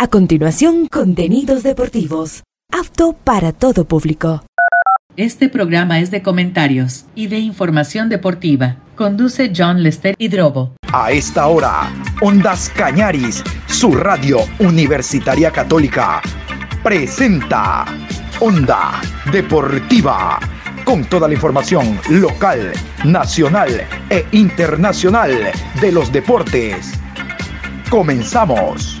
A continuación, contenidos deportivos. Apto para todo público. Este programa es de comentarios y de información deportiva. Conduce John Lester Hidrobo. A esta hora, Ondas Cañaris, su radio universitaria católica, presenta Onda Deportiva, con toda la información local, nacional e internacional de los deportes. Comenzamos.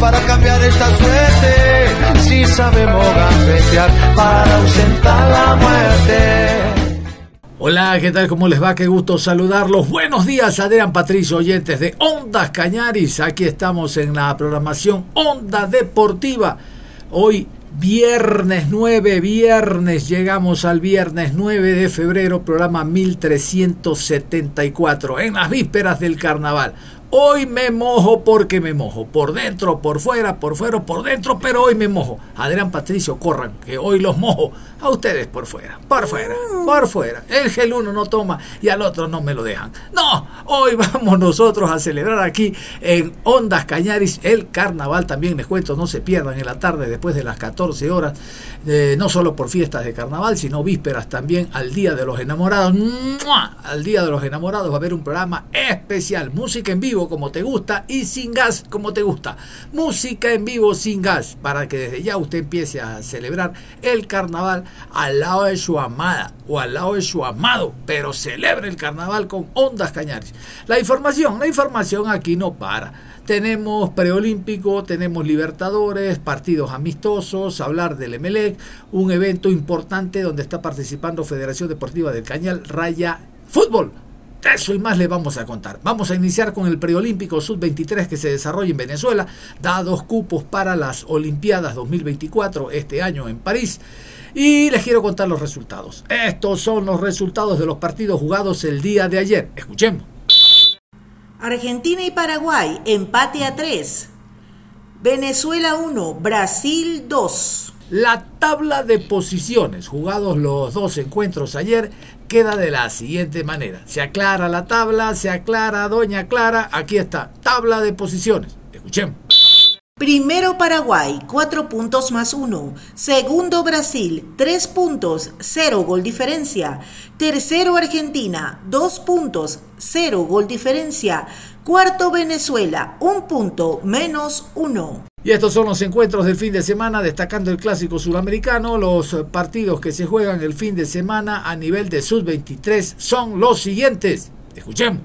Para cambiar esta suerte. Si sabemos gambetear para ausentar la muerte. Hola, ¿qué tal? ¿Cómo les va? Qué gusto saludarlos. Buenos días, Adrián Patricio, oyentes de Ondas Cañaris. Aquí estamos en la programación Onda Deportiva. Hoy Viernes 9, viernes, llegamos al viernes 9 de febrero, programa 1374, en las vísperas del carnaval. Hoy me mojo porque me mojo. Por dentro, por fuera, por fuera, por dentro, pero hoy me mojo. Adrián Patricio, corran, que hoy los mojo. A ustedes por fuera, por fuera, por fuera. El gel uno no toma y al otro no me lo dejan. No, hoy vamos nosotros a celebrar aquí en Ondas Cañaris el carnaval. También les cuento, no se pierdan en la tarde después de las 14 horas. Eh, no solo por fiestas de carnaval, sino vísperas también al Día de los Enamorados. Al Día de los Enamorados va a haber un programa especial, música en vivo como te gusta y sin gas como te gusta. Música en vivo sin gas para que desde ya usted empiece a celebrar el carnaval al lado de su amada o al lado de su amado, pero celebre el carnaval con ondas cañares. La información, la información aquí no para. Tenemos preolímpico, tenemos Libertadores, partidos amistosos, hablar del Emelec, un evento importante donde está participando Federación Deportiva del Cañal Raya Fútbol eso y más le vamos a contar. Vamos a iniciar con el preolímpico sub-23 que se desarrolla en Venezuela. Da dos cupos para las Olimpiadas 2024 este año en París. Y les quiero contar los resultados. Estos son los resultados de los partidos jugados el día de ayer. Escuchemos. Argentina y Paraguay, empate a 3. Venezuela 1, Brasil 2. La tabla de posiciones, jugados los dos encuentros ayer, queda de la siguiente manera. Se aclara la tabla, se aclara Doña Clara, aquí está, tabla de posiciones. Escuchemos. Primero Paraguay, 4 puntos más 1. Segundo Brasil, 3 puntos, 0 gol diferencia. Tercero Argentina, 2 puntos, 0 gol diferencia. Cuarto Venezuela, 1 punto menos 1. Y estos son los encuentros del fin de semana, destacando el clásico suramericano. Los partidos que se juegan el fin de semana a nivel de sub-23 son los siguientes. Escuchemos.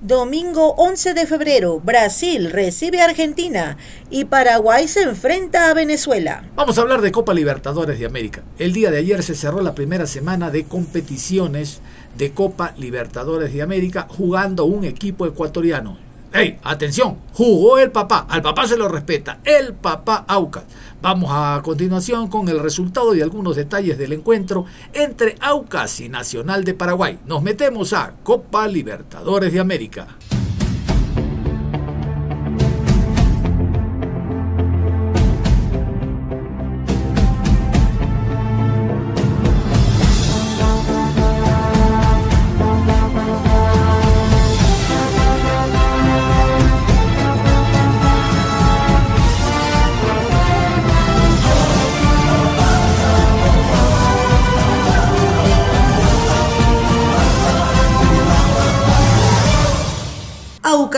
Domingo 11 de febrero, Brasil recibe a Argentina y Paraguay se enfrenta a Venezuela. Vamos a hablar de Copa Libertadores de América. El día de ayer se cerró la primera semana de competiciones de Copa Libertadores de América jugando un equipo ecuatoriano. ¡Ey! Atención, jugó el papá, al papá se lo respeta, el papá Aucas. Vamos a continuación con el resultado y algunos detalles del encuentro entre Aucas y Nacional de Paraguay. Nos metemos a Copa Libertadores de América.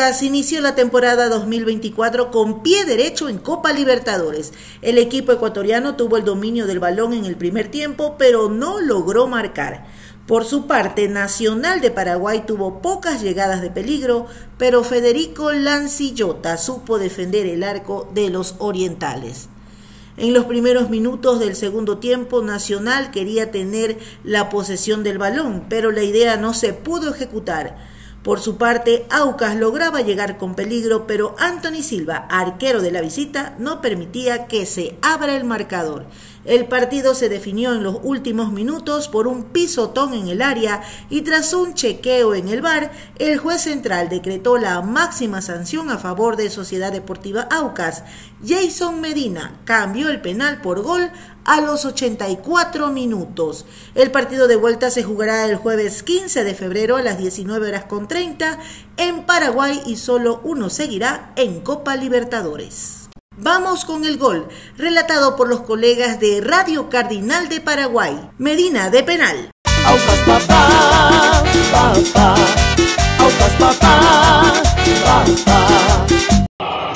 Inició la temporada 2024 con pie derecho en Copa Libertadores. El equipo ecuatoriano tuvo el dominio del balón en el primer tiempo, pero no logró marcar. Por su parte, Nacional de Paraguay tuvo pocas llegadas de peligro, pero Federico Lancillota supo defender el arco de los orientales. En los primeros minutos del segundo tiempo, Nacional quería tener la posesión del balón, pero la idea no se pudo ejecutar. Por su parte, Aucas lograba llegar con peligro, pero Anthony Silva, arquero de la visita, no permitía que se abra el marcador. El partido se definió en los últimos minutos por un pisotón en el área y tras un chequeo en el bar, el juez central decretó la máxima sanción a favor de Sociedad Deportiva Aucas. Jason Medina cambió el penal por gol a los 84 minutos. El partido de vuelta se jugará el jueves 15 de febrero a las 19 horas con 30 en Paraguay y solo uno seguirá en Copa Libertadores. Vamos con el gol, relatado por los colegas de Radio Cardinal de Paraguay. Medina de penal.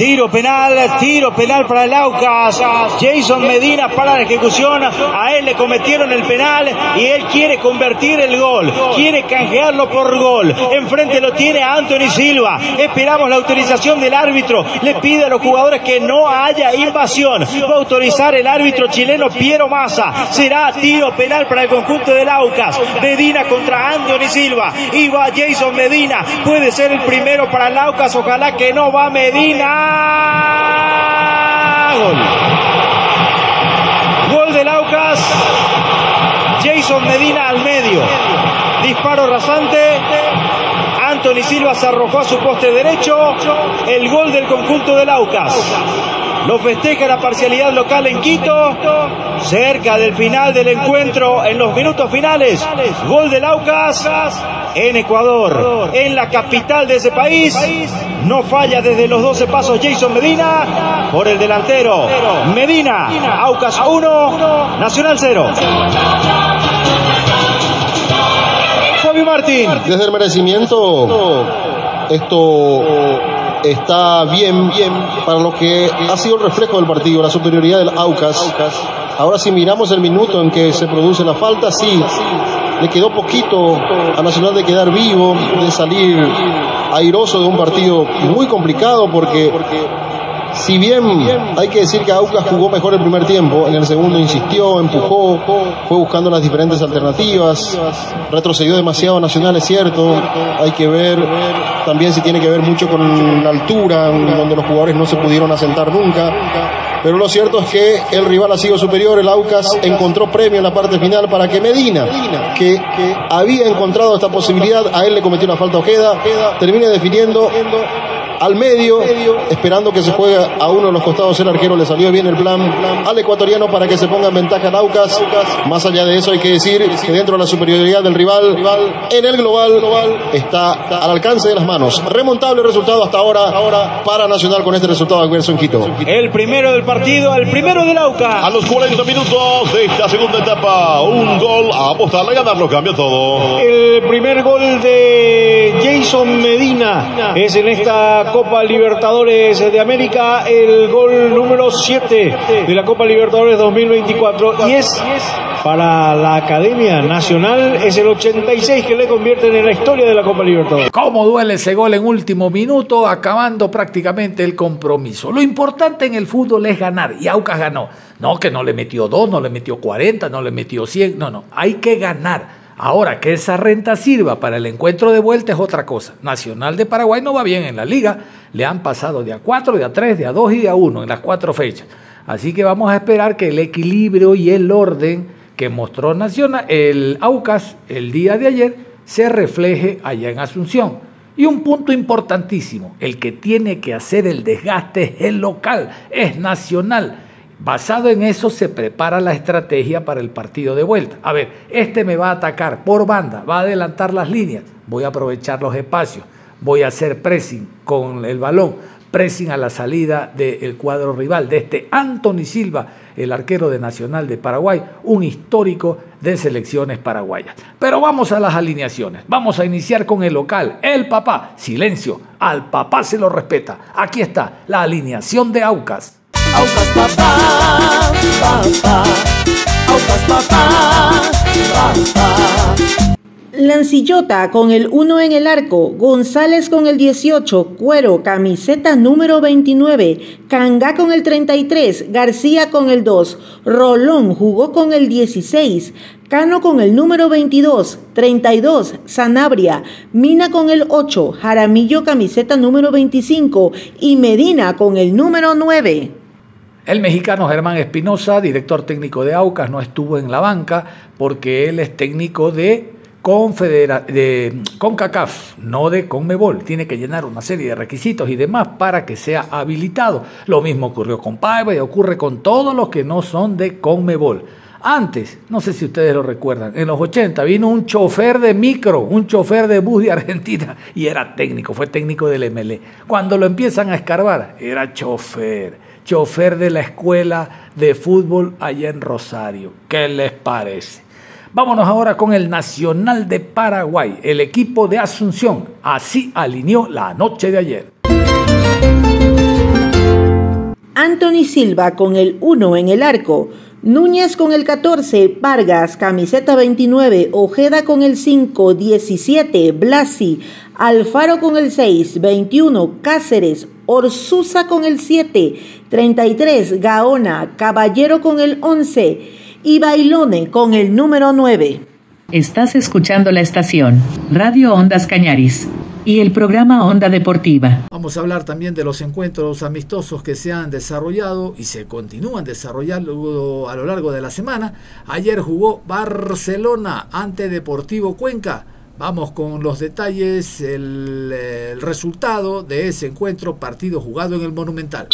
Tiro penal, tiro penal para el Aucas. Jason Medina para la ejecución. A él le cometieron el penal y él quiere convertir el gol. Quiere canjearlo por gol. Enfrente lo tiene Anthony Silva. Esperamos la autorización del árbitro. Le pide a los jugadores que no haya invasión. Va a autorizar el árbitro chileno Piero Massa. Será tiro penal para el conjunto del Aucas. Medina contra Anthony Silva. Y va Jason Medina. Puede ser el primero para el Aucas. Ojalá que no va Medina. Gol. Gol del Aucas. Jason Medina al medio. Disparo rasante. Anthony Silva se arrojó a su poste derecho. El gol del conjunto del Aucas. Lo festeja la parcialidad local en Quito. Cerca del final del encuentro, en los minutos finales. Gol del Aucas en Ecuador, en la capital de ese país. No falla desde los 12 pasos Jason Medina por el delantero. Medina, Aucas 1, Nacional 0. Fabio Martín. Desde el merecimiento, esto está bien, bien para lo que ha sido el reflejo del partido, la superioridad del Aucas. Ahora si miramos el minuto en que se produce la falta, sí, le quedó poquito a Nacional de quedar vivo, de salir airoso de un partido muy complicado porque si bien hay que decir que Aucas jugó mejor el primer tiempo, en el segundo insistió, empujó, fue buscando las diferentes alternativas, retrocedió demasiado Nacional, es cierto, hay que ver también si tiene que ver mucho con la altura, donde los jugadores no se pudieron asentar nunca. Pero lo cierto es que el rival ha sido superior, el Aucas encontró premio en la parte final para que Medina, que, había encontrado esta posibilidad, a él le cometió una falta Ojeda, termine definiendo al medio, esperando que se juegue a uno de los costados el arquero, le salió bien el plan al ecuatoriano para que se ponga en ventaja en Aucas. Más allá de eso hay que decir que dentro de la superioridad del rival, en el global está al alcance de las manos. Remontable resultado hasta ahora para Nacional con este resultado adverso en Quito. El primero del partido, el primero del Aucas. A los 40 minutos de esta segunda etapa, un gol a apostarle a ganarlo, cambia todo. El primer gol de Jason Medina es en esta Copa Libertadores de América, el gol número 7 de la Copa Libertadores 2024 y es para la Academia Nacional es el 86 que le convierten en la historia de la Copa Libertadores. ¿Cómo duele ese gol en último minuto, acabando prácticamente el compromiso? Lo importante en el fútbol es ganar y Aucas ganó. No, que no le metió 2, no le metió 40, no le metió 100, no, no, hay que ganar. Ahora, que esa renta sirva para el encuentro de vuelta es otra cosa. Nacional de Paraguay no va bien en la liga. Le han pasado de a 4, de a 3, de a 2 y de a 1 en las cuatro fechas. Así que vamos a esperar que el equilibrio y el orden que mostró Nacional, el Aucas el día de ayer se refleje allá en Asunción. Y un punto importantísimo, el que tiene que hacer el desgaste es el local, es nacional. Basado en eso se prepara la estrategia para el partido de vuelta. A ver, este me va a atacar por banda, va a adelantar las líneas, voy a aprovechar los espacios, voy a hacer pressing con el balón, pressing a la salida del cuadro rival, de este Anthony Silva, el arquero de Nacional de Paraguay, un histórico de selecciones paraguayas. Pero vamos a las alineaciones, vamos a iniciar con el local, el papá, silencio, al papá se lo respeta. Aquí está la alineación de Aucas. Aucas papá, papá, Aucas papá, papá. Lancillota con el 1 en el arco, González con el 18, Cuero, camiseta número 29, Canga con el 33, García con el 2, Rolón jugó con el 16, Cano con el número 22, 32, Sanabria, Mina con el 8, Jaramillo camiseta número 25 y Medina con el número 9. El mexicano Germán Espinosa, director técnico de Aucas, no estuvo en la banca porque él es técnico de Confedera de CONCACAF, no de CONMEBOL. Tiene que llenar una serie de requisitos y demás para que sea habilitado. Lo mismo ocurrió con Paiva y ocurre con todos los que no son de CONMEBOL. Antes, no sé si ustedes lo recuerdan, en los 80 vino un chofer de micro, un chofer de bus de Argentina y era técnico, fue técnico del MLE. Cuando lo empiezan a escarbar, era chofer, chofer de la escuela de fútbol allá en Rosario. ¿Qué les parece? Vámonos ahora con el Nacional de Paraguay, el equipo de Asunción. Así alineó la noche de ayer. Anthony Silva con el 1 en el arco. Núñez con el 14, Vargas, camiseta 29, Ojeda con el 5, 17, Blasi, Alfaro con el 6, 21, Cáceres, Orsusa con el 7, 33, Gaona, Caballero con el 11, y Bailone con el número 9. Estás escuchando la estación Radio Ondas Cañaris y el programa Onda Deportiva. Vamos a hablar también de los encuentros amistosos que se han desarrollado y se continúan desarrollando a lo largo de la semana. Ayer jugó Barcelona ante Deportivo Cuenca. Vamos con los detalles, el, el resultado de ese encuentro, partido jugado en el Monumental.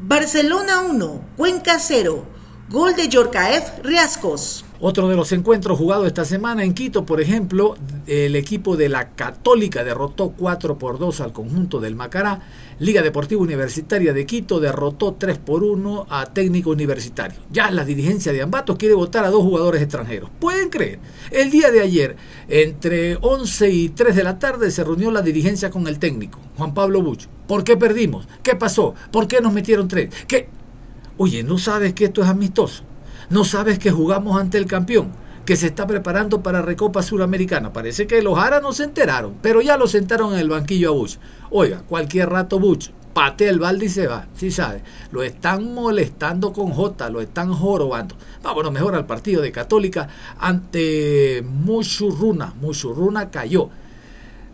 Barcelona 1, Cuenca 0. Gol de Yorkaev Riascos. Otro de los encuentros jugados esta semana en Quito, por ejemplo, el equipo de la Católica derrotó 4 por 2 al conjunto del Macará. Liga Deportiva Universitaria de Quito derrotó 3 por 1 a Técnico Universitario. Ya la dirigencia de Ambato quiere votar a dos jugadores extranjeros. ¿Pueden creer? El día de ayer, entre 11 y 3 de la tarde, se reunió la dirigencia con el técnico, Juan Pablo Buch. ¿Por qué perdimos? ¿Qué pasó? ¿Por qué nos metieron tres? ¿Qué? Oye, ¿no sabes que esto es amistoso? ¿No sabes que jugamos ante el campeón? Que se está preparando para Recopa Suramericana. Parece que los Aras no se enteraron, pero ya lo sentaron en el banquillo a Bush. Oiga, cualquier rato Bush patea el balde y se va. Sí sabe, lo están molestando con J, lo están jorobando. Vámonos mejor al partido de Católica ante Mushurruna. Mushurruna cayó.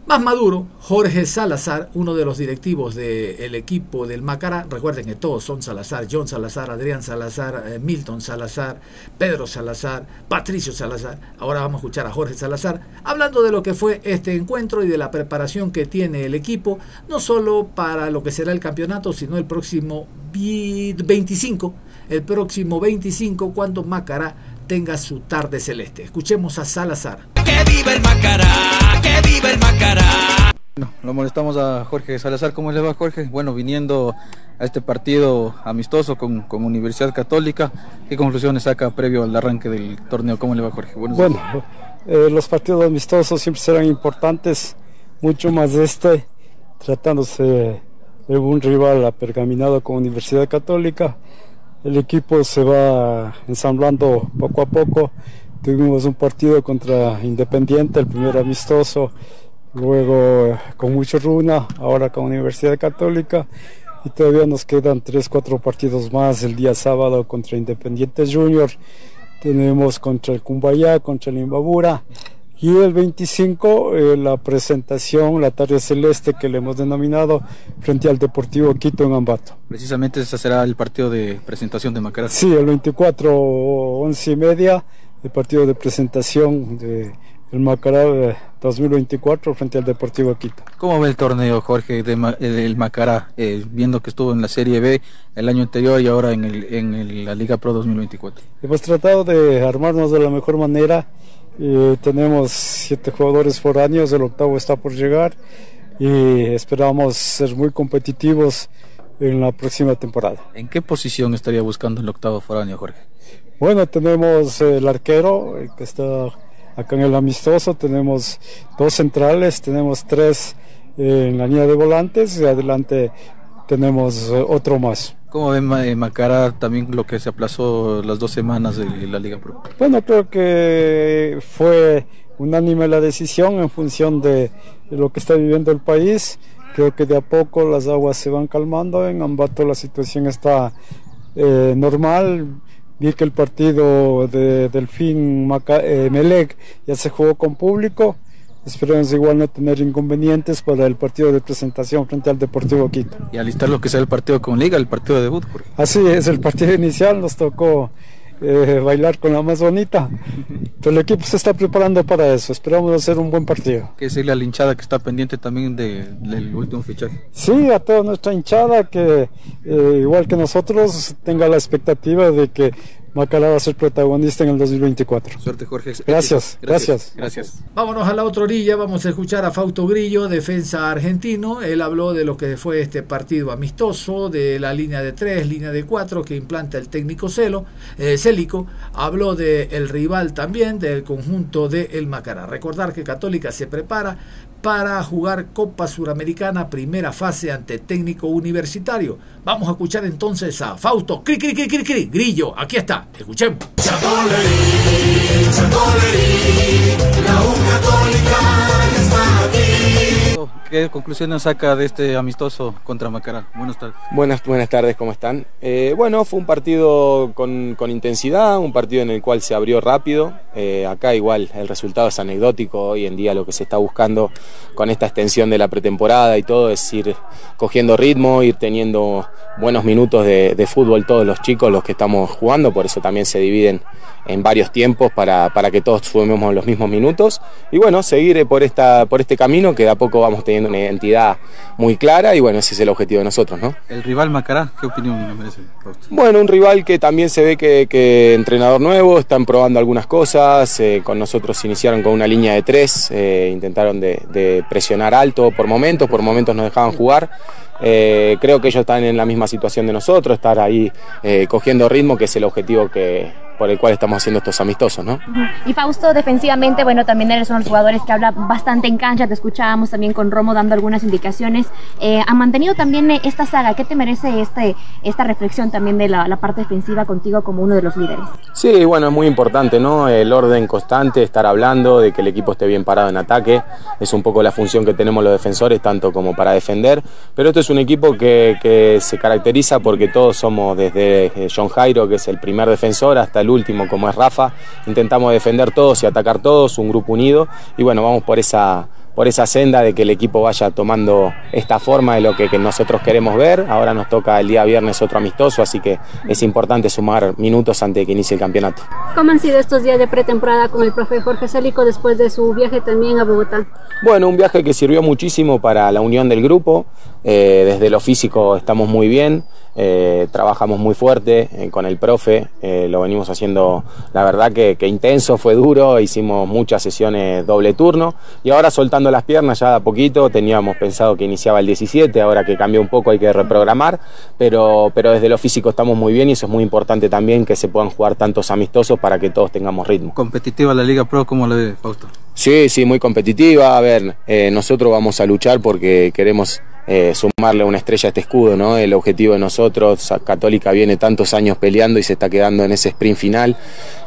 Más maduro, Jorge Salazar, uno de los directivos del equipo del Macará, recuerden que todos son Salazar, John Salazar, Adrián Salazar, eh, Milton Salazar, Pedro Salazar, Patricio Salazar. Ahora vamos a escuchar a Jorge Salazar hablando de lo que fue este encuentro y de la preparación que tiene el equipo, no solo para lo que será el campeonato, sino el próximo 25, el próximo 25 cuando Macará tenga su tarde celeste. Escuchemos a Salazar. ¡Que viva el Macará! ¡Que viva el Macará! Bueno, lo molestamos a Jorge Salazar. ¿Cómo le va, Jorge? Bueno, viniendo a este partido amistoso con, con Universidad Católica, ¿qué conclusiones saca previo al arranque del torneo? ¿Cómo le va, Jorge? Buenos bueno, eh, los partidos amistosos siempre serán importantes, mucho más de este, tratándose de un rival apergaminado con Universidad Católica el equipo se va ensamblando poco a poco. Tuvimos un partido contra Independiente, el primer amistoso, luego con mucho runa, ahora con Universidad Católica. Y todavía nos quedan 3, 4 partidos más el día sábado contra Independiente Junior. Tenemos contra el Cumbayá, contra el Imbabura y el 25, eh, la presentación, la tarde celeste que le hemos denominado frente al Deportivo Quito en Ambato. Precisamente ese será el partido de presentación de Macará. Sí, el 24, 11 y media, el partido de presentación de el Macará 2024 frente al Deportivo Quito. ¿Cómo ve el torneo, Jorge, de, eh, del Macará, eh, viendo que estuvo en la Serie B el año anterior y ahora en, el, en la Liga Pro 2024? Hemos tratado de armarnos de la mejor manera tenemos siete jugadores por años, el octavo está por llegar y esperamos ser muy competitivos en la próxima temporada. ¿En qué posición estaría buscando el octavo foráneo, Jorge? Bueno, tenemos el arquero que está acá en el amistoso, tenemos dos centrales, tenemos tres en la línea de volantes y adelante tenemos otro más. ¿Cómo ven eh, Macara también lo que se aplazó las dos semanas de la Liga Pro? Bueno, creo que fue unánime la decisión en función de, lo que está viviendo el país. Creo que de a poco las aguas se van calmando. En Ambato la situación está eh, normal. Vi que el partido de Delfín Maca eh, Melec ya se jugó con público. Esperemos igual no tener inconvenientes para el partido de presentación frente al Deportivo Quito. Y alistar lo que sea el partido con Liga, el partido de debut. Así es, el partido inicial nos tocó eh, bailar con la más bonita. Pero el equipo se está preparando para eso. Esperamos hacer un buen partido. Que decirle a la hinchada que está pendiente también de, del último fichaje. Sí, a toda nuestra hinchada que, eh, igual que nosotros, tenga la expectativa de que Macará va a ser protagonista en el 2024. Suerte, Jorge. Gracias, gracias. Gracias. Vámonos a la otra orilla, vamos a escuchar a Fausto Grillo, defensa argentino. Él habló de lo que fue este partido amistoso, de la línea de tres, línea de cuatro que implanta el técnico Celo, eh, Célico. Habló del rival también, del conjunto de El Macará. Recordar que Católica se prepara para jugar Copa Suramericana primera fase ante técnico universitario. Vamos a escuchar entonces a Fausto cri, cri, cri, cri, cri, Grillo. Aquí está, escuchemos. ¿Qué conclusiones saca de este amistoso contra Macará? Buenas tardes. Buenas, buenas tardes, ¿cómo están? Eh, bueno, fue un partido con, intensidad, un partido en el cual se abrió rápido. Eh, acá igual el resultado es anecdótico, hoy en día lo que se está buscando con esta extensión de la pretemporada y todo es ir cogiendo ritmo, ir teniendo buenos minutos de fútbol todos los chicos, los que estamos jugando, por eso también se dividen en varios tiempos para, para que todos sumemos los mismos minutos. Y bueno, seguir por, esta, por este camino que de a poco vamos teniendo una identidad muy clara y bueno, ese es el objetivo de nosotros, ¿no? El rival Macará, ¿qué opinión le merece? Bueno, un rival que también se ve que, que entrenador nuevo, están probando algunas cosas, eh, con nosotros iniciaron con una línea de tres, eh, intentaron de, de, presionar alto por momentos, por momentos nos dejaban jugar. Eh, creo que ellos están en la misma situación de nosotros, estar ahí eh, cogiendo ritmo, que es el objetivo que, por el cual estamos haciendo estos amistosos, ¿no? Y Fausto, defensivamente, bueno, también eres uno de los jugadores que habla bastante en cancha, te escuchábamos también con Romo dando algunas indicaciones. Eh, ha mantenido también esta saga, ¿qué te merece este, esta reflexión también de la, la, parte defensiva contigo como uno de los líderes? Sí, bueno, es muy importante, ¿no? El orden constante, estar hablando de que el equipo esté bien parado en ataque, es un poco la función que tenemos los defensores, tanto como para defender, pero esto es un equipo que, que se caracteriza porque todos somos desde John Jairo, que es el primer defensor, hasta el último como es Rafa, intentamos defender todos y atacar todos, un grupo unido y bueno, vamos por esa por esa senda de que el equipo vaya tomando esta forma de lo que, que, nosotros queremos ver. Ahora nos toca el día viernes otro amistoso, así que es importante sumar minutos antes de que inicie el campeonato. ¿Cómo han sido estos días de pretemporada con el profe Jorge Célico después de su viaje también a Bogotá? Bueno, un viaje que sirvió muchísimo para la unión del grupo. Eh, desde lo físico estamos muy bien. Eh, trabajamos muy fuerte eh, con el profe, eh, lo venimos haciendo, la verdad que, que, intenso, fue duro, hicimos muchas sesiones doble turno y ahora soltando las piernas ya a poquito, teníamos pensado que iniciaba el 17, ahora que cambió un poco hay que reprogramar, pero, pero desde lo físico estamos muy bien y eso es muy importante también que se puedan jugar tantos amistosos para que todos tengamos ritmo. ¿Competitiva la Liga Pro como la de Fausto? Sí, sí, muy competitiva, a ver, nosotros vamos a luchar porque queremos eh, sumarle una estrella a este escudo, ¿no? El objetivo de nosotros, Católica viene tantos años peleando y se está quedando en ese sprint final.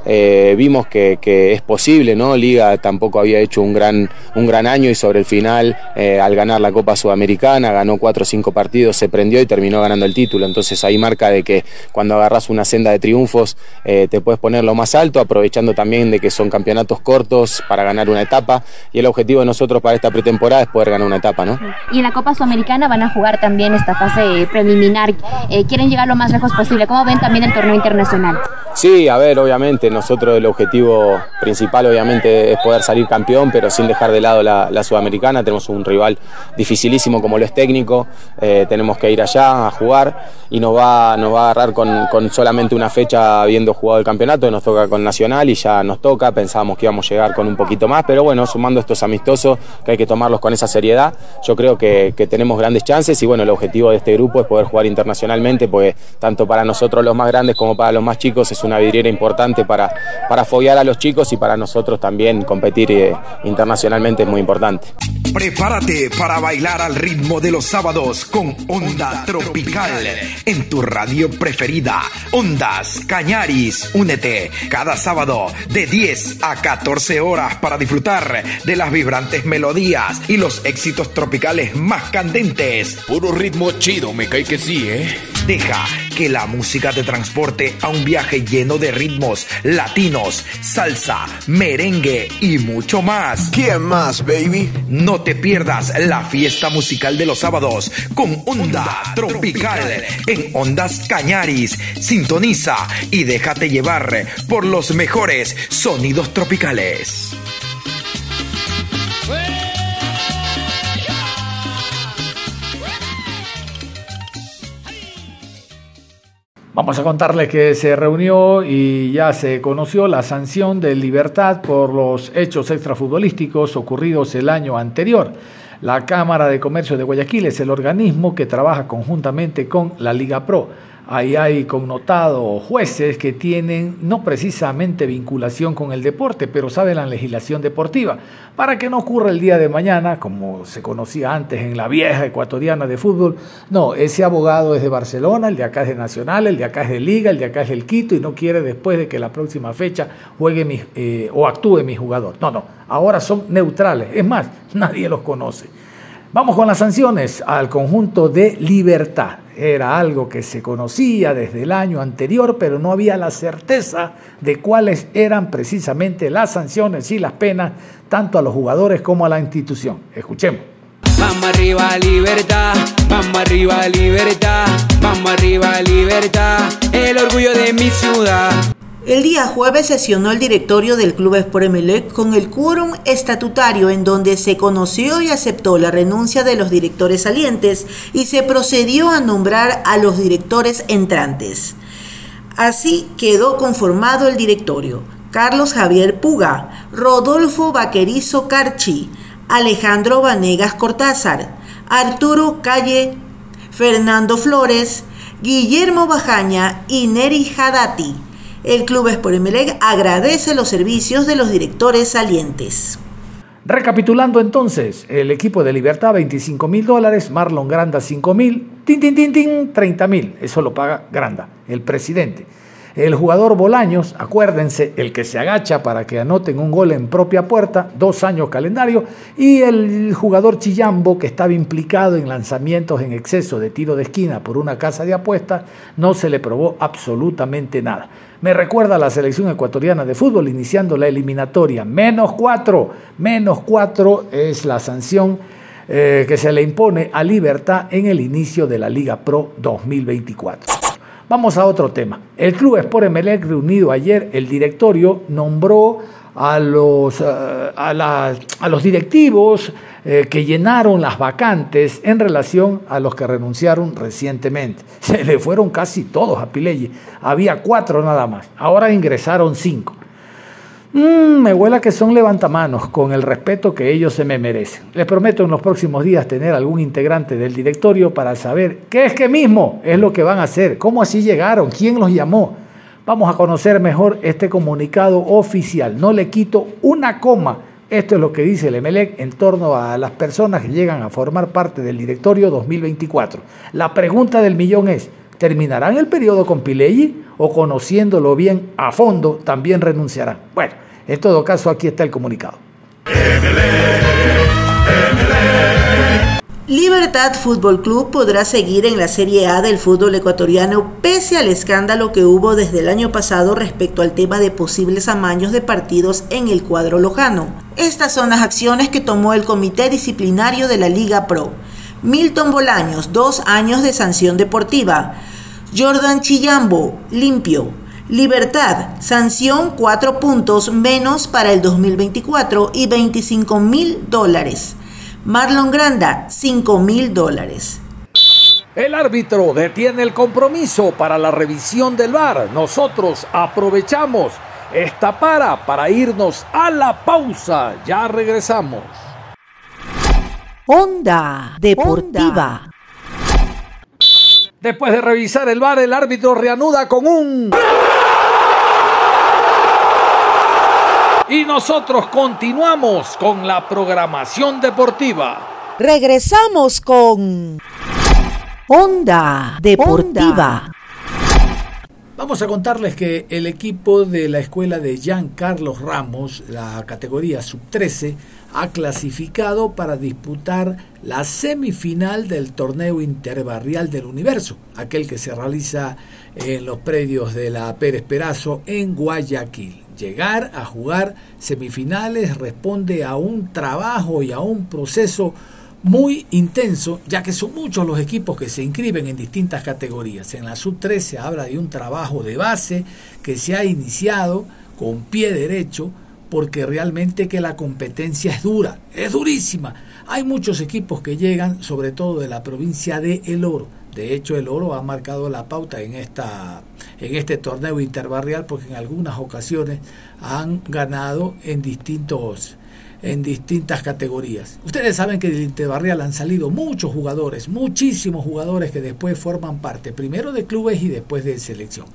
Eh, vimos que, es posible, ¿no? Liga tampoco había hecho un gran, un gran año y sobre el final, eh, al ganar la Copa Sudamericana, ganó cuatro o cinco partidos, se prendió y terminó ganando el título. Entonces ahí marca de que cuando agarras una senda de triunfos te puedes poner lo más alto, aprovechando también de que son campeonatos cortos para ganar una etapa y el objetivo de nosotros para esta pretemporada es poder ganar una etapa, ¿no? Y en la Copa Sudamericana van a jugar también esta fase preliminar. Eh, quieren llegar lo más lejos posible. ¿Cómo ven también el torneo internacional? Sí, a ver, obviamente, nosotros el objetivo principal obviamente es poder salir campeón, pero sin dejar de lado la, sudamericana. Tenemos un rival dificilísimo como lo es técnico, eh, tenemos que ir allá a jugar y nos va, nos va a agarrar con, solamente una fecha habiendo jugado el campeonato, nos toca con Nacional y ya nos toca, pensábamos que íbamos a llegar con un poquito más, pero bueno, sumando estos amistosos que hay que tomarlos con esa seriedad, yo creo que tenemos grandes chances y bueno, el objetivo de este grupo es poder jugar internacionalmente, pues tanto para nosotros los más grandes como para los más chicos es una vidriera importante para, para follar a los chicos y para nosotros también competir eh, internacionalmente es muy importante. Prepárate para bailar al ritmo de los sábados con Onda Tropical en tu radio preferida, Ondas Cañaris. Únete cada sábado de 10 a 14 horas para disfrutar de las vibrantes melodías y los éxitos tropicales más candentes. Puro ritmo chido, me cae que sí, ¿eh? Deja que la música te transporte a un viaje lleno de ritmos latinos, salsa, merengue y mucho más. ¿Quién más, baby? No te pierdas la fiesta musical de los sábados con Onda Tropical en Ondas Cañaris. Sintoniza y déjate llevar por los mejores sonidos tropicales. Vamos a contarles que se reunió y ya se conoció la sanción de libertad por los hechos extrafutbolísticos ocurridos el año anterior. La Cámara de Comercio de Guayaquil es el organismo que trabaja conjuntamente con la Liga Pro. Ahí hay connotados jueces que tienen no precisamente vinculación con el deporte, pero saben la legislación deportiva, para que no ocurra el día de mañana, como se conocía antes en la vieja ecuatoriana de fútbol. No, ese abogado es de Barcelona, el de acá es de Nacional, el de acá es de Liga, el de acá es del Quito y no quiere después de que la próxima fecha juegue eh, o actúe mi jugador. No, no, ahora son neutrales. Es más, nadie los conoce. Vamos con las sanciones al conjunto de libertad. Era algo que se conocía desde el año anterior, pero no había la certeza de cuáles eran precisamente las sanciones y las penas, tanto a los jugadores como a la institución. Escuchemos. Vamos arriba, libertad. Vamos arriba, libertad. Vamos arriba, libertad. El orgullo de mi ciudad. El día jueves sesionó el directorio del Club Sport Emelec con el quórum estatutario en donde se conoció y aceptó la renuncia de los directores salientes y se procedió a nombrar a los directores entrantes. Así quedó conformado el directorio. Carlos Javier Puga, Rodolfo Vaquerizo Carchi, Alejandro Vanegas Cortázar, Arturo Calle, Fernando Flores, Guillermo Bajaña y Neri Hadati. El Club Emelec agradece los servicios de los directores salientes. Recapitulando entonces, el equipo de Libertad 25 mil dólares, Marlon Granda 5 mil, tin, tin, tin, tin, 30 mil, eso lo paga Granda, el presidente. El jugador Bolaños, acuérdense, el que se agacha para que anoten un gol en propia puerta, dos años calendario, y el jugador Chillambo, que estaba implicado en lanzamientos en exceso de tiro de esquina por una casa de apuestas, no se le probó absolutamente nada. Me recuerda a la selección ecuatoriana de fútbol iniciando la eliminatoria. Menos cuatro, menos cuatro es la sanción eh, que se le impone a Libertad en el inicio de la Liga Pro 2024. Vamos a otro tema. El Club Sport Emelec reunido ayer, el directorio nombró a los, uh, a, a los directivos eh, que llenaron las vacantes en relación a los que renunciaron recientemente. Se le fueron casi todos a Pileye. Había cuatro nada más. Ahora ingresaron cinco. Mm, me huela que son levantamanos con el respeto que ellos se me merecen. Les prometo en los próximos días tener algún integrante del directorio para saber qué es que mismo es lo que van a hacer, cómo así llegaron, quién los llamó. Vamos a conocer mejor este comunicado oficial. No le quito una coma. Esto es lo que dice el EMELEC en torno a las personas que llegan a formar parte del directorio 2024. La pregunta del millón es, ¿terminarán el periodo con Pileggi o conociéndolo bien a fondo también renunciarán? Bueno, en todo caso aquí está el comunicado. Libertad Fútbol Club podrá seguir en la Serie A del fútbol ecuatoriano pese al escándalo que hubo desde el año pasado respecto al tema de posibles amaños de partidos en el cuadro lojano. Estas son las acciones que tomó el Comité Disciplinario de la Liga Pro. Milton Bolaños, dos años de sanción deportiva. Jordan Chillambo, limpio. Libertad, sanción cuatro puntos menos para el 2024 y 25 mil dólares. Marlon Granda, 5 mil dólares. El árbitro detiene el compromiso para la revisión del VAR. Nosotros aprovechamos esta para para irnos a la pausa. Ya regresamos. Onda Deportiva. Después de revisar el VAR, el árbitro reanuda con un Y nosotros continuamos con la programación deportiva. Regresamos con Onda Deportiva. Vamos a contarles que el equipo de la escuela de Jean Carlos Ramos, la categoría sub-13, ha clasificado para disputar la semifinal del torneo interbarrial del universo, aquel que se realiza en los predios de la Pérez Perazo en Guayaquil. Llegar a jugar semifinales responde a un trabajo y a un proceso muy intenso, ya que son muchos los equipos que se inscriben en distintas categorías. En la sub-13 se habla de un trabajo de base que se ha iniciado con pie derecho, porque realmente que la competencia es dura, es durísima. Hay muchos equipos que llegan, sobre todo de la provincia de El Oro. De hecho, El Oro ha marcado la pauta en esta en este torneo interbarrial porque en algunas ocasiones han ganado en distintos en distintas categorías. Ustedes saben que del Interbarrial han salido muchos jugadores, muchísimos jugadores que después forman parte, primero de clubes y después de selección.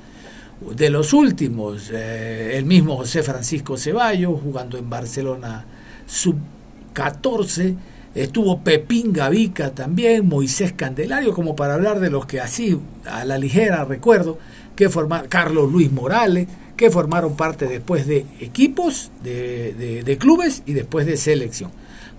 De los últimos, eh, el mismo José Francisco Ceballos, jugando en Barcelona sub-14, estuvo Pepín Gavica también, Moisés Candelario, como para hablar de los que así a la ligera recuerdo, que formaron Carlos Luis Morales, que formaron parte después de equipos, de, de, clubes y después de selección.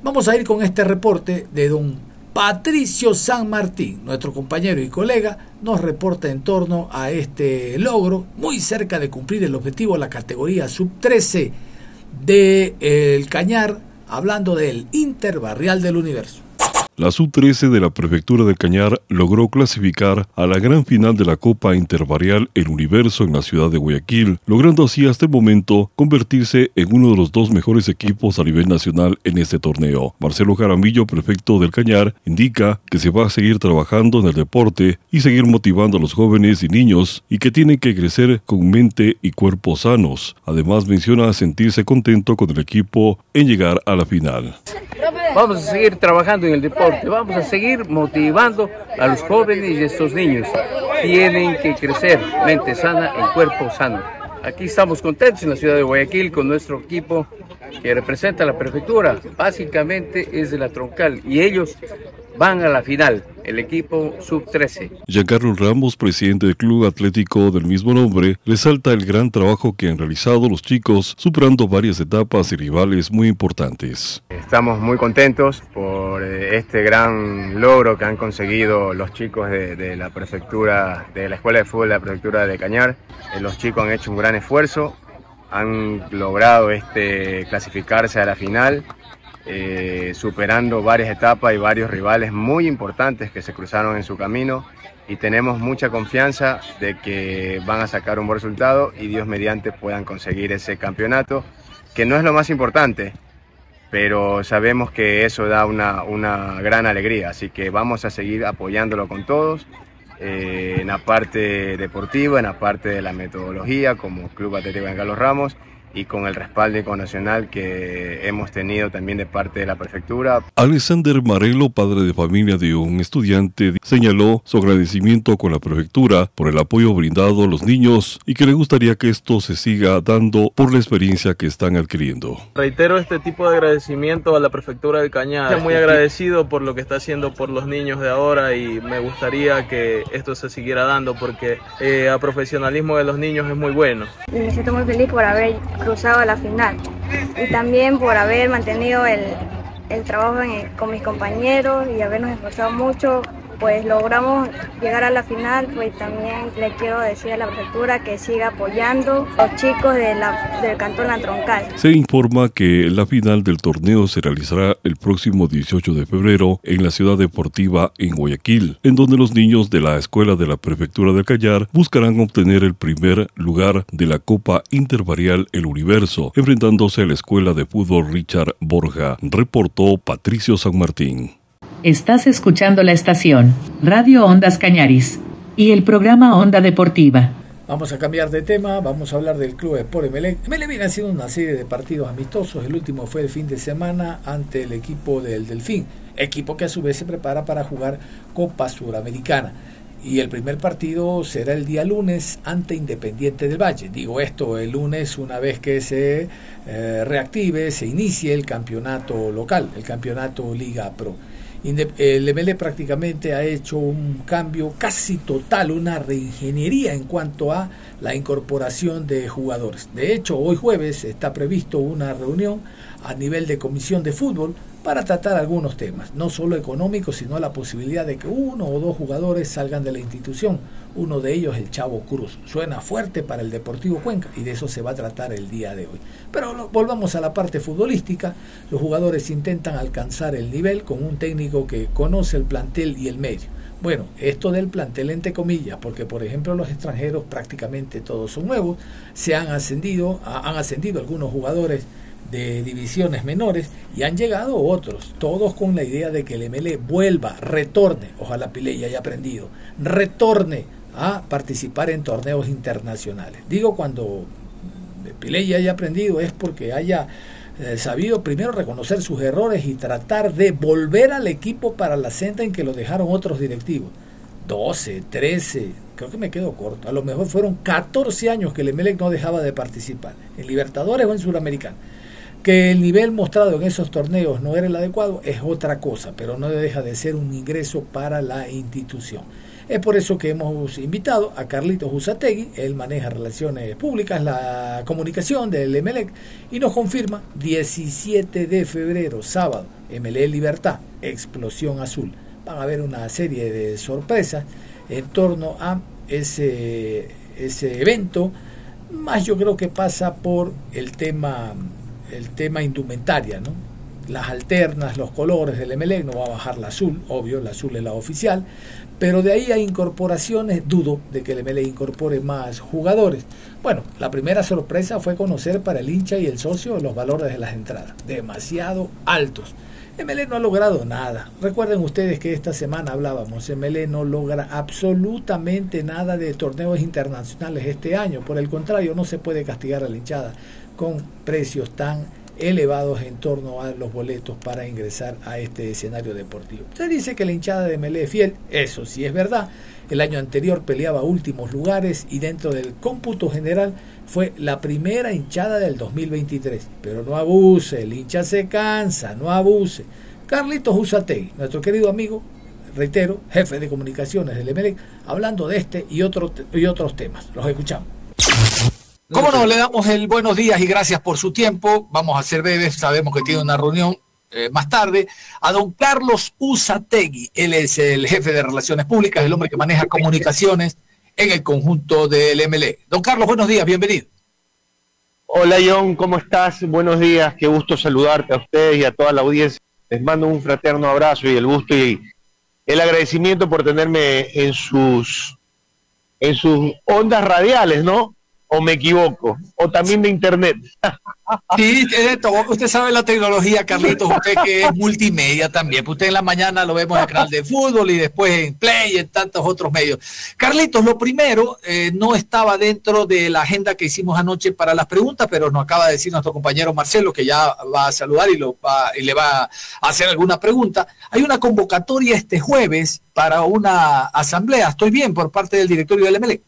Vamos a ir con este reporte de don Patricio San Martín, nuestro compañero y colega, nos reporta en torno a este logro, muy cerca de cumplir el objetivo de la categoría sub-13 de El Cañar, hablando del Interbarrial del Universo. La sub-13 de la prefectura de Cañar logró clasificar a la gran final de la Copa Interbarrial El Universo en la ciudad de Guayaquil, logrando así hasta el momento convertirse en uno de los dos mejores equipos a nivel nacional en este torneo. Marcelo Jaramillo, prefecto del Cañar, indica que se va a seguir trabajando en el deporte y seguir motivando a los jóvenes y niños y que tienen que crecer con mente y cuerpo sanos. Además menciona sentirse contento con el equipo en llegar a la final. Vamos a seguir trabajando en el deporte, vamos a seguir motivando a los jóvenes y a estos niños. Tienen que crecer, mente sana y cuerpo sano. Aquí estamos contentos en la ciudad de Guayaquil con nuestro equipo que representa la prefectura. Básicamente es de la troncal y ellos van a la final, el equipo sub-13. Giancarlo Ramos, presidente del Club Atlético del mismo nombre, resalta el gran trabajo que han realizado los chicos, superando varias etapas y rivales muy importantes. Estamos muy contentos por eh, este gran logro que han conseguido los chicos de, la prefectura, de la Escuela de Fútbol de la Prefectura de Cañar. Eh, los chicos han hecho un gran esfuerzo, han logrado este, clasificarse a la final eh, superando varias etapas y varios rivales muy importantes que se cruzaron en su camino y tenemos mucha confianza de que van a sacar un buen resultado y Dios mediante puedan conseguir ese campeonato, que no es lo más importante, pero sabemos que eso da una, una gran alegría, así que vamos a seguir apoyándolo con todos. Eh, en la parte deportiva, en la parte de la metodología como Club Atlético en Carlos Ramos y con el respaldo nacional que hemos tenido también de parte de la prefectura. Alexander Marelo, padre de familia de un estudiante, señaló su agradecimiento con la prefectura por el apoyo brindado a los niños y que le gustaría que esto se siga dando por la experiencia que están adquiriendo. Reitero este tipo de agradecimiento a la prefectura de Cañada. Estoy muy agradecido por lo que está haciendo por los niños de ahora y me gustaría que esto se siguiera dando porque el eh, profesionalismo de los niños es muy bueno. Me siento muy feliz por haber cruzado a la final. Y también por haber mantenido el, el trabajo con mis compañeros y habernos esforzado mucho pues logramos llegar a la final, pues también le quiero decir a la prefectura que siga apoyando a los chicos de la, del Cantón La Troncal. Se informa que la final del torneo se realizará el próximo 18 de febrero en la ciudad deportiva en Guayaquil, en donde los niños de la escuela de la prefectura de Callar buscarán obtener el primer lugar de la Copa Intervarial El Universo, enfrentándose a la escuela de fútbol Richard Borja, reportó Patricio San Martín. Estás escuchando la estación Radio Ondas Cañaris y el programa Onda Deportiva. Vamos a cambiar de tema, vamos a hablar del Club Sport Emelec. Emelec viene haciendo una serie de partidos amistosos, el último fue el fin de semana ante el equipo del Delfín, equipo que a su vez se prepara para jugar Copa Suramericana. y el primer partido será el día lunes ante Independiente del Valle. Digo esto el lunes una vez que se eh, reactive, se inicie el campeonato local, el campeonato Liga Pro. El MLE prácticamente ha hecho un cambio casi total, una reingeniería en cuanto a la incorporación de jugadores. De hecho, hoy jueves está previsto una reunión a nivel de comisión de fútbol para tratar algunos temas, no solo económicos, sino la posibilidad de que uno o dos jugadores salgan de la institución. Uno de ellos, el Chavo Cruz. Suena fuerte para el Deportivo Cuenca y de eso se va a tratar el día de hoy. Pero volvamos a la parte futbolística. Los jugadores intentan alcanzar el nivel con un técnico que conoce el plantel y el medio. Bueno, esto del plantel entre comillas, porque por ejemplo los extranjeros prácticamente todos son nuevos, se han ascendido, han ascendido algunos jugadores de divisiones menores y han llegado otros, todos con la idea de que el ML vuelva, retorne, ojalá Piley haya aprendido, retorne a participar en torneos internacionales. Digo cuando Piley haya aprendido es porque haya eh, sabido primero reconocer sus errores y tratar de volver al equipo para la senda en que lo dejaron otros directivos. 12, 13, creo que me quedo corto. A lo mejor fueron 14 años que el Emelec no dejaba de participar en Libertadores o en Sudamericana. Que el nivel mostrado en esos torneos no era el adecuado es otra cosa, pero no deja de ser un ingreso para la institución. Es por eso que hemos invitado a Carlitos Usategui, él maneja relaciones públicas, la comunicación del Emelec, y nos confirma 17 de febrero, sábado, MLE Libertad, Explosión Azul. Van a haber una serie de sorpresas en torno a ese, ese evento, más yo creo que pasa por el tema el tema indumentaria, ¿no? Las alternas, los colores del MLE, no va a bajar la azul, obvio, la azul es la oficial, pero de ahí a incorporaciones, dudo de que el MLE incorpore más jugadores. Bueno, la primera sorpresa fue conocer para el hincha y el socio los valores de las entradas, demasiado altos. MLE no ha logrado nada. Recuerden ustedes que esta semana hablábamos, MLE no logra absolutamente nada de torneos internacionales este año. Por el contrario, no se puede castigar a la hinchada con precios tan elevados en torno a los boletos para ingresar a este escenario deportivo. Se dice que la hinchada de Melé fiel, eso sí es verdad. El año anterior peleaba últimos lugares y dentro del cómputo general fue la primera hinchada del 2023. Pero no abuse, el hincha se cansa, no abuse. Carlitos Usategui, nuestro querido amigo, reitero, jefe de comunicaciones del Emelec, hablando de este y, otro, y otros temas. Los escuchamos. ¿Cómo no? Le damos el buenos días y gracias por su tiempo. Vamos a ser breves, sabemos que tiene una reunión eh, más tarde. A don Carlos Usategui, él es el jefe de Relaciones Públicas, el hombre que maneja comunicaciones en el conjunto del MLE. Don Carlos, buenos días, bienvenido. Hola John, ¿cómo estás? Buenos días, qué gusto saludarte a ustedes y a toda la audiencia. Les mando un fraterno abrazo y el gusto y el agradecimiento por tenerme en sus en sus ondas radiales, ¿no? O me equivoco, o también de internet. Sí, usted sabe la tecnología, Carlitos, usted que es multimedia también, usted en la mañana lo vemos en el canal de fútbol y después en Play y en tantos otros medios. Carlitos, lo primero, eh, no estaba dentro de la agenda que hicimos anoche para las preguntas, pero nos acaba de decir nuestro compañero Marcelo que ya va a saludar y, lo va, y le va a hacer alguna pregunta. Hay una convocatoria este jueves para una asamblea, estoy bien, por parte del directorio del MLE.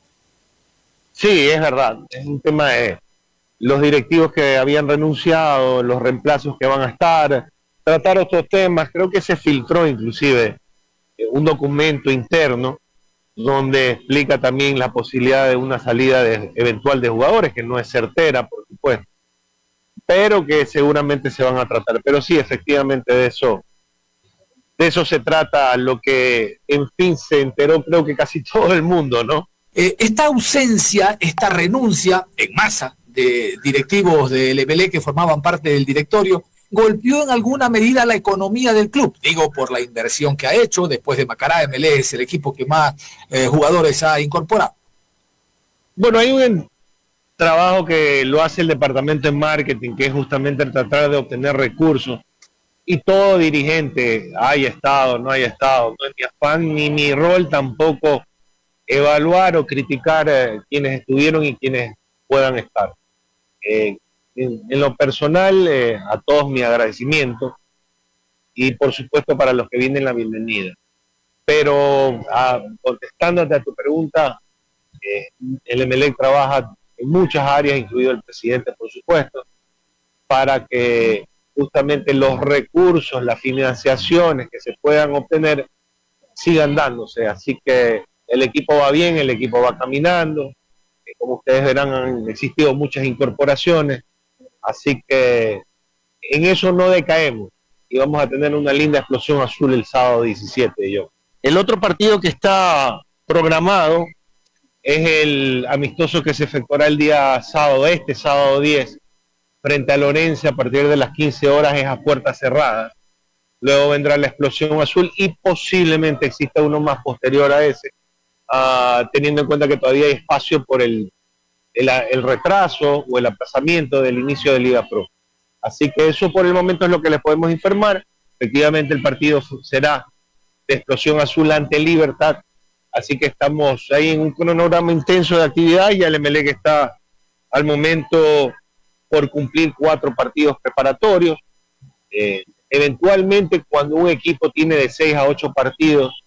Sí, es verdad. Es un tema de los directivos que habían renunciado, los reemplazos que van a estar, tratar otros temas. Creo que se filtró inclusive eh, un documento interno donde explica también la posibilidad de una salida de, eventual de jugadores, que no es certera, por supuesto, pero que seguramente se van a tratar. Pero sí, efectivamente, de eso, de eso se trata lo que, en fin, se enteró creo que casi todo el mundo, ¿no? Eh, esta ausencia, esta renuncia en masa de directivos del EBLE que formaban parte del directorio, golpeó en alguna medida la economía del club. Digo, por la inversión que ha hecho, después de Macará, MLE es el equipo que más eh, jugadores ha incorporado. Bueno, hay un trabajo que lo hace el departamento de marketing, que es justamente tratar de obtener recursos. Y todo dirigente, haya estado, no haya estado, no es mi afán ni mi rol tampoco evaluar o criticar eh, quienes estuvieron y quienes puedan estar. Eh, en, lo personal, eh, a todos mi agradecimiento y por supuesto para los que vienen la bienvenida. Pero ah, contestándote a tu pregunta, eh, el Emelec trabaja en muchas áreas, incluido el presidente, por supuesto, para que justamente los recursos, las financiaciones que se puedan obtener sigan dándose. Así que el equipo va bien, el equipo va caminando. Eh, como ustedes verán, han existido muchas incorporaciones. Así que en eso no decaemos y vamos a tener una linda explosión azul el sábado 17. Yo. El otro partido que está programado es el amistoso que se efectuará el día sábado, este sábado 10, frente a Lorenzo a partir de las 15 horas es a puerta cerrada. Luego vendrá la explosión azul y posiblemente exista uno más posterior a ese, ah, teniendo en cuenta que todavía hay espacio por el, el, retraso o el aplazamiento del inicio de Liga Pro. Así que eso por el momento es lo que les podemos informar. Efectivamente el partido será de explosión azul ante Libertad. Así que estamos ahí en un cronograma intenso de actividad y el MLE que está al momento por cumplir cuatro partidos preparatorios. Eh, eventualmente, cuando un equipo tiene de seis a ocho partidos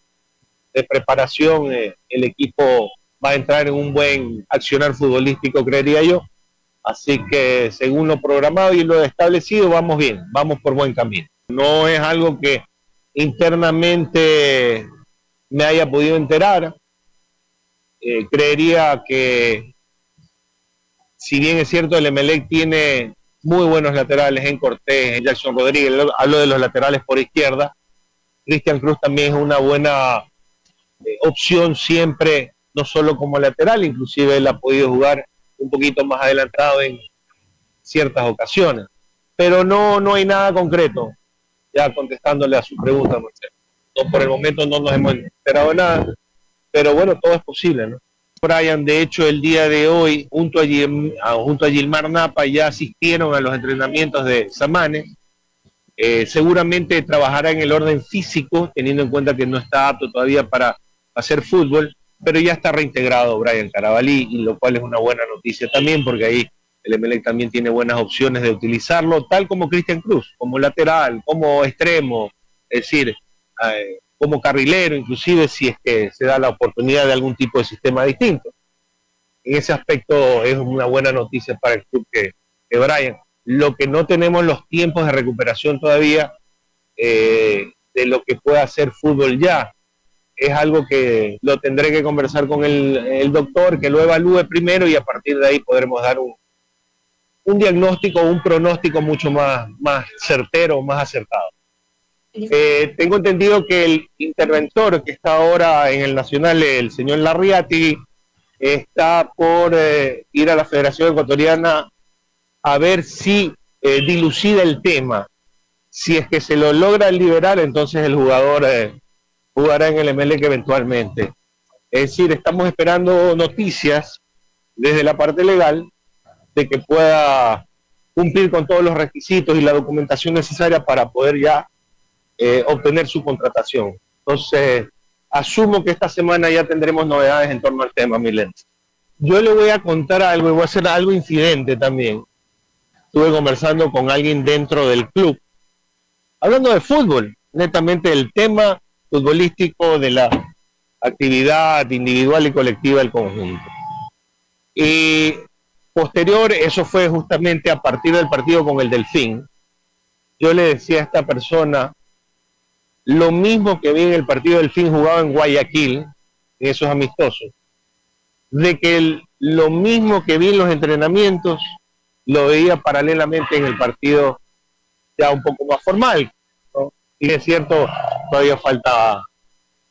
de preparación, eh, el equipo va a entrar en un buen accionar futbolístico, creería yo. Así que según lo programado y lo establecido, vamos bien, vamos por buen camino. No es algo que internamente me haya podido enterar. Eh, creería que si bien es cierto, el Emelec tiene muy buenos laterales en Cortés, en Jackson Rodríguez, hablo de los laterales por izquierda, Cristian Cruz también es una buena eh, opción siempre, no solo como lateral, inclusive él ha podido jugar un poquito más adelantado en ciertas ocasiones. Pero no, no hay nada concreto, ya contestándole a su pregunta, No, por el momento no nos hemos enterado nada, pero bueno, todo es posible, ¿no? Brian, de hecho, el día de hoy, junto a, ah, junto a Gilmar Napa, ya asistieron a los entrenamientos de Samane. Eh, seguramente trabajará en el orden físico, teniendo en cuenta que no está apto todavía para hacer fútbol, pero ya está reintegrado Brian Carabalí, y lo cual es una buena noticia también, porque ahí el MLE también tiene buenas opciones de utilizarlo, tal como Cristian Cruz, como lateral, como extremo, es decir, eh, como carrilero, inclusive si es que se da la oportunidad de algún tipo de sistema distinto. En ese aspecto es una buena noticia para el club que, Brian. Lo que no tenemos los tiempos de recuperación todavía eh, de lo que pueda hacer fútbol ya. Es algo que lo tendré que conversar con el, doctor, que lo evalúe primero y a partir de ahí podremos dar un, un diagnóstico, un pronóstico mucho más, más certero, más acertado. Eh, tengo entendido que el interventor que está ahora en el Nacional, el señor Larriati, está por eh, ir a la Federación Ecuatoriana a ver si eh, dilucida el tema. Si es que se lo logra liberar, entonces el jugador jugará en el MLE eventualmente. Es decir, estamos esperando noticias desde la parte legal de que pueda cumplir con todos los requisitos y la documentación necesaria para poder ya eh, obtener su contratación. Entonces, asumo que esta semana ya tendremos novedades en torno al tema, Milen. Yo le voy a contar algo y voy a hacer algo incidente también. Estuve conversando con alguien dentro del club, hablando de fútbol, netamente del tema futbolístico de la actividad individual y colectiva del conjunto. Y posterior, eso fue justamente a partir del partido con el Delfín, yo le decía a esta persona, lo mismo que vi en el partido del fin jugado en Guayaquil, en esos amistosos, de que lo mismo que vi en los entrenamientos, lo veía paralelamente en el partido ya un poco más formal. Y es cierto, todavía falta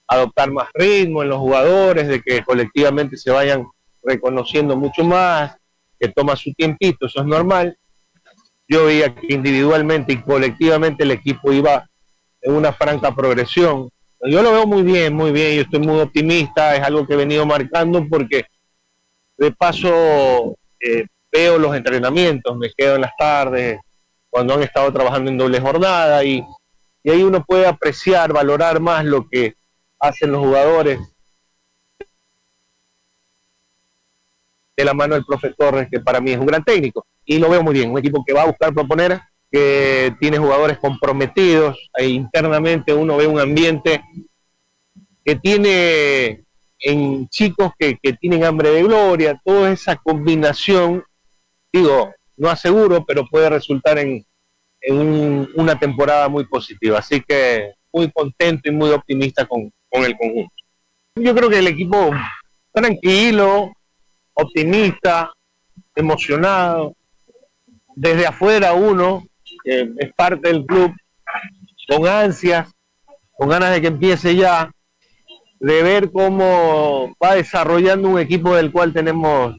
adoptar más ritmo en los jugadores, de que colectivamente se vayan reconociendo mucho más, que toma su tiempito, eso es normal. Yo veía que individualmente y colectivamente el equipo iba en una franca progresión. Yo lo veo muy bien, muy bien, yo estoy muy optimista, es algo que he venido marcando porque de paso eh, veo los entrenamientos, me quedo en las tardes, cuando han estado trabajando en doble jornada y, y ahí uno puede apreciar, valorar más lo que hacen los jugadores de la mano del profe Torres, que para mí es un gran técnico. Y lo veo muy bien, un equipo que va a buscar proponer que tiene jugadores comprometidos, e internamente uno ve un ambiente que tiene en chicos que, que tienen hambre de gloria, toda esa combinación, digo, no aseguro, pero puede resultar en, en un- una temporada muy positiva. Así que muy contento y muy optimista con, con el conjunto. Yo creo que el equipo tranquilo, optimista, emocionado, desde afuera uno, que es parte del club, con ansias, con ganas de que empiece ya, de ver cómo va desarrollando un equipo del cual tenemos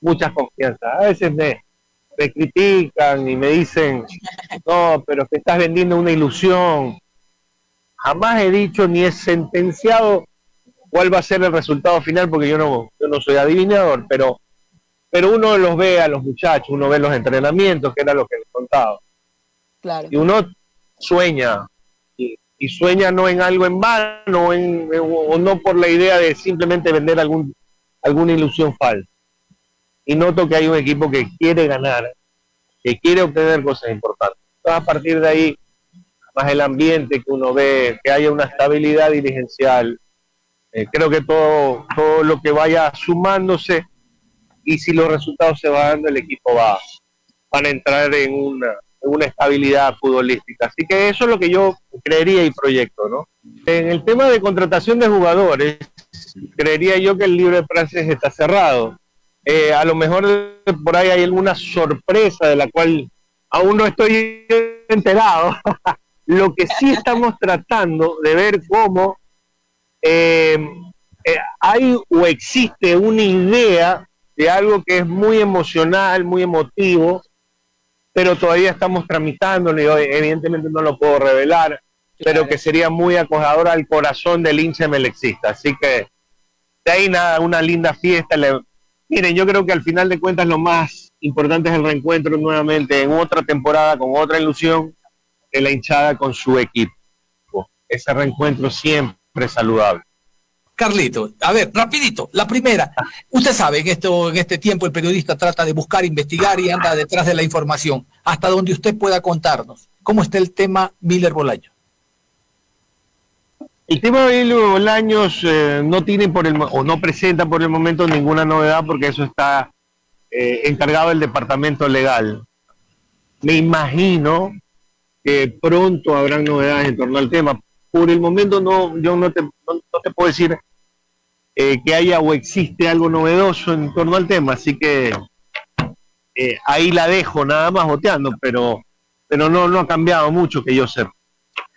muchas confianzas. A veces me, me critican y me dicen, no, pero que estás vendiendo una ilusión. Jamás he dicho ni he sentenciado cuál va a ser el resultado final, porque yo no, yo no soy adivinador, pero, pero uno los ve a los muchachos, uno ve los entrenamientos, que era lo que les contaba. Claro. Y uno sueña, y, y sueña no en algo en vano, en, o no por la idea de simplemente vender algún, alguna ilusión falsa. Y noto que hay un equipo que quiere ganar, que quiere obtener cosas importantes. Entonces, a partir de ahí, más el ambiente que uno ve, que haya una estabilidad dirigencial, eh, creo que todo, todo lo que vaya sumándose y si los resultados se van dando, el equipo va, van a entrar en una, una estabilidad futbolística. Así que eso es lo que yo creería y proyecto, ¿no? En el tema de contratación de jugadores, creería yo que el libre de está cerrado. Eh, a lo mejor por ahí hay alguna sorpresa de la cual aún no estoy enterado. lo que sí estamos tratando de ver cómo eh, eh, hay o existe una idea de algo que es muy emocional, muy emotivo, pero todavía estamos tramitándolo y hoy evidentemente no lo puedo revelar, pero que sería muy acogedor al corazón del hincha melexista. Así que de ahí nada, una linda fiesta. Le- Miren, yo creo que al final de cuentas lo más importante es el reencuentro nuevamente en otra temporada con otra ilusión de la hinchada con su equipo. Ese reencuentro siempre saludable. Carlito, a ver, rapidito, la primera. Usted sabe que esto, en este tiempo el periodista trata de buscar, investigar y anda detrás de la información. Hasta donde usted pueda contarnos. ¿Cómo está el tema Miller Bolaño? El tema de Hilo Bolaños eh, no tiene por el o no presenta por el momento ninguna novedad porque eso está eh, encargado del departamento legal. Me imagino que pronto habrán novedades en torno al tema. Por el momento no, yo no te, no, te puedo decir eh, que haya o existe algo novedoso en torno al tema, así que ahí la dejo nada más boteando, pero, pero no, no ha cambiado mucho que yo sepa.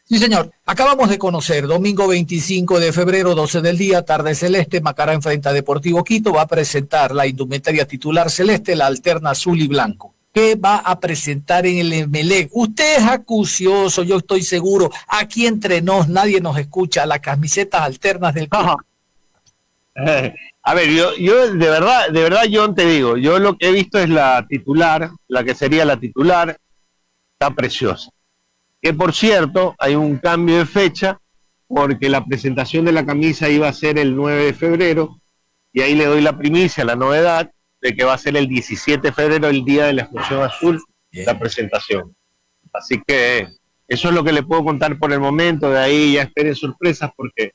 Sí, señor. Acabamos de conocer, domingo 25 de febrero, 12 del día, tarde celeste, Macará enfrenta a Deportivo Quito, va a presentar la indumentaria titular celeste, la alterna azul y blanco. ¿Qué va a presentar en el Emelec? Usted es acucioso, yo estoy seguro. Aquí entre nos, nadie nos escucha. Las camisetas alternas del club. Eh, A ver, yo, yo de verdad, de verdad, yo te digo, yo lo que he visto es la titular, la que sería la titular, está preciosa. Que por cierto, hay un cambio de fecha, porque la presentación de la camisa iba a ser el 9 de febrero, y ahí le doy la primicia, la novedad, de que va a ser el 17 de febrero, el día de la explosión azul, la presentación. Así que eso es lo que le puedo contar por el momento, de ahí ya esperen sorpresas, porque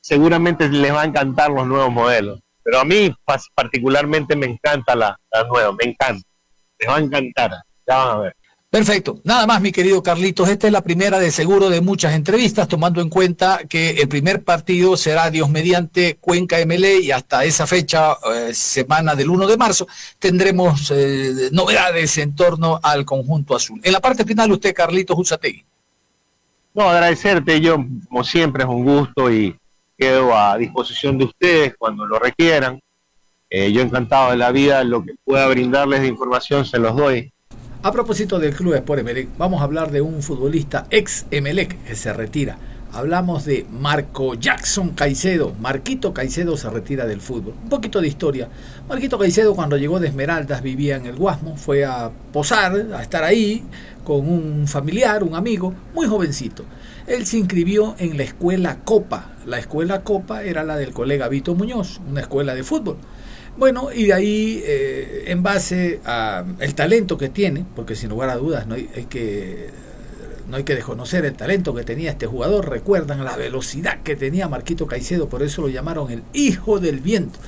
seguramente les va a encantar los nuevos modelos. Pero a mí particularmente me encanta la, la nueva, me encanta. Les va a encantar, ya van a ver. Perfecto. Nada más, mi querido Carlitos. Esta es la primera de seguro de muchas entrevistas, tomando en cuenta que el primer partido será Dios mediante Cuenca MLE y hasta esa fecha, eh, semana del 1 de marzo, tendremos eh, novedades en torno al conjunto azul. En la parte final, usted, Carlitos Usategui. No, agradecerte, yo como siempre es un gusto y quedo a disposición de ustedes cuando lo requieran. Eh, yo encantado de la vida, lo que pueda brindarles de información se los doy. A propósito del club Sport Emelec, vamos a hablar de un futbolista ex Emelec que se retira. Hablamos de Marco Jackson Caicedo. Marquito Caicedo se retira del fútbol. Un poquito de historia. Marquito Caicedo cuando llegó de Esmeraldas vivía en el Guasmo, fue a posar, a estar ahí con un familiar, un amigo, muy jovencito. Él se inscribió en la escuela Copa. La escuela Copa era la del colega Vito Muñoz, una escuela de fútbol. Bueno, y de ahí, eh, en base al talento que tiene, porque sin lugar a dudas no hay, hay que no hay que desconocer el talento que tenía este jugador. Recuerdan la velocidad que tenía Marquito Caicedo, por eso lo llamaron el hijo del viento.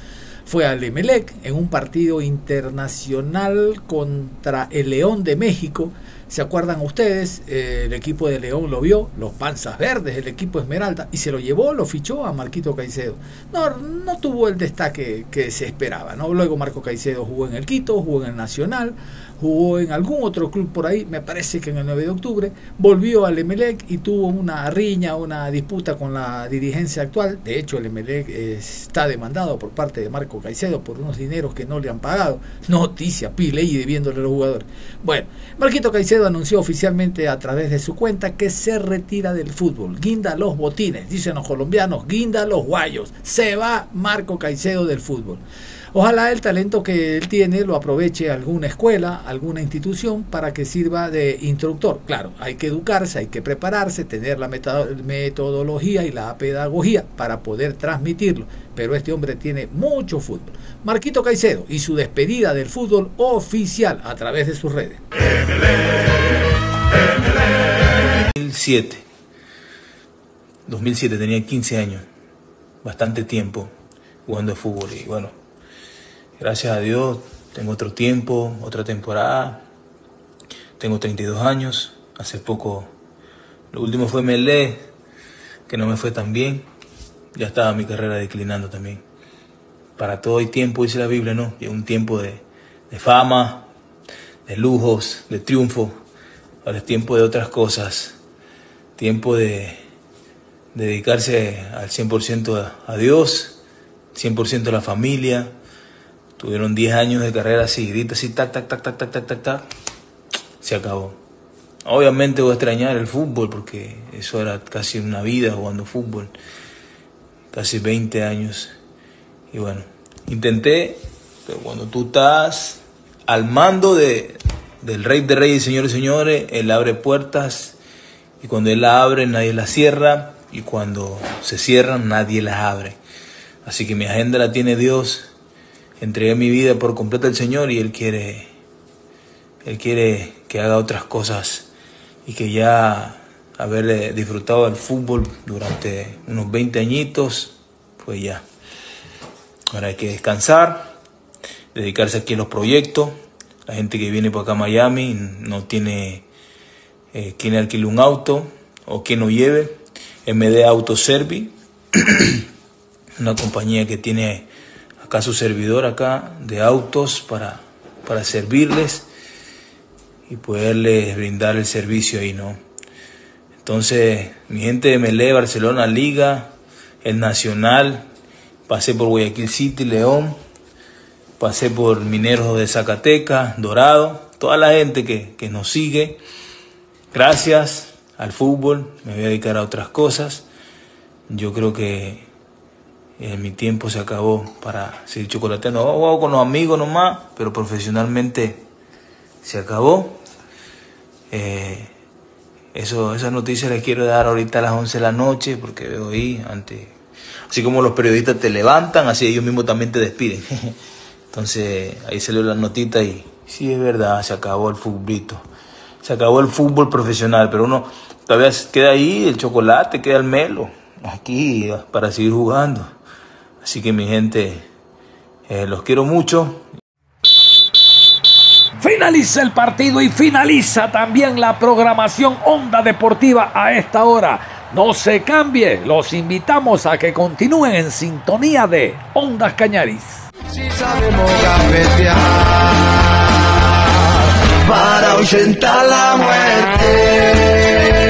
Fue al Emelec en un partido internacional contra el León de México ¿Se acuerdan ustedes? Eh, el equipo de León lo vio, los panzas verdes, el equipo Esmeralda, y se lo llevó, lo fichó a Marquito Caicedo. No, no tuvo el destaque que se esperaba. ¿no? Luego Marco Caicedo jugó en el Quito, jugó en el Nacional, jugó en algún otro club por ahí, me parece que en el 9 de octubre, volvió al Emelec y tuvo una riña, una disputa con la dirigencia actual. De hecho, el Emelec está demandado por parte de Marco Caicedo por unos dineros que no le han pagado. Noticia, pile y debiéndole a los jugadores. Bueno, Marquito Caicedo anunció oficialmente a través de su cuenta que se retira del fútbol. Guinda los botines, dicen los colombianos, guinda los guayos. Se va Marco Caicedo del fútbol. Ojalá el talento que él tiene lo aproveche alguna escuela, alguna institución para que sirva de instructor. Claro, hay que educarse, hay que prepararse, tener la metodología y la pedagogía para poder transmitirlo. Pero este hombre tiene mucho fútbol. Marquito Caicedo y su despedida del fútbol oficial a través de sus redes. 2007. 2007 tenía 15 años, bastante tiempo jugando fútbol y bueno, Gracias a Dios, tengo otro tiempo, otra temporada. Tengo 32 años. Hace poco, lo último fue Melé, que no me fue tan bien. Ya estaba mi carrera declinando también. Para todo hay tiempo, dice la Biblia, ¿no? Y un tiempo de, de fama, de lujos, de triunfo. Ahora es tiempo de otras cosas. Tiempo de, dedicarse al 100% a Dios, 100% a la familia Tuvieron 10 años de carrera seguidita, así, tac, tac, tac, tac, tac, tac, tac, tac. Se acabó. Obviamente voy a extrañar el fútbol porque eso era casi una vida jugando fútbol. Casi 20 años. Y bueno, intenté, pero cuando tú estás al mando de, del Rey de Reyes, señores y señores, Él abre puertas y cuando Él la abre nadie la cierra y cuando se cierran nadie las abre. Así que mi agenda la tiene Dios entregué mi vida por completo al Señor y Él quiere, Él quiere que haga otras cosas y que ya haber disfrutado del fútbol durante unos 20 añitos, pues ya. Ahora hay que descansar, dedicarse aquí a los proyectos. La gente que viene por acá a Miami no tiene eh, quien alquile un auto o quien lo lleve. MD Autoservi, una compañía que tiene acá su servidor acá de autos para, para servirles y poderles brindar el servicio ahí, ¿no? Entonces, mi gente de Melé, Barcelona, Liga, el Nacional, pasé por Guayaquil City, León, pasé por Mineros de Zacatecas, Dorado, toda la gente que, que nos sigue, gracias al fútbol, me voy a dedicar a otras cosas. Yo creo que eh, mi tiempo se acabó para seguir chocolateando. Hago con los amigos nomás, pero profesionalmente se acabó. Eh, eso, esa noticia la quiero dar ahorita a las 11 de la noche porque veo ahí, antes, así como los periodistas te levantan, así ellos mismos también te despiden. Entonces ahí salió la notita y sí es verdad, se acabó el futbolito. Se acabó el fútbol profesional, pero uno todavía queda ahí el chocolate, queda el melo, aquí para seguir jugando. Así que mi gente, eh, los quiero mucho. Finaliza el partido y finaliza también la programación Onda Deportiva a esta hora. No se cambie, los invitamos a que continúen en sintonía de Ondas Cañaris. Si sabemos para ahuyentar la muerte.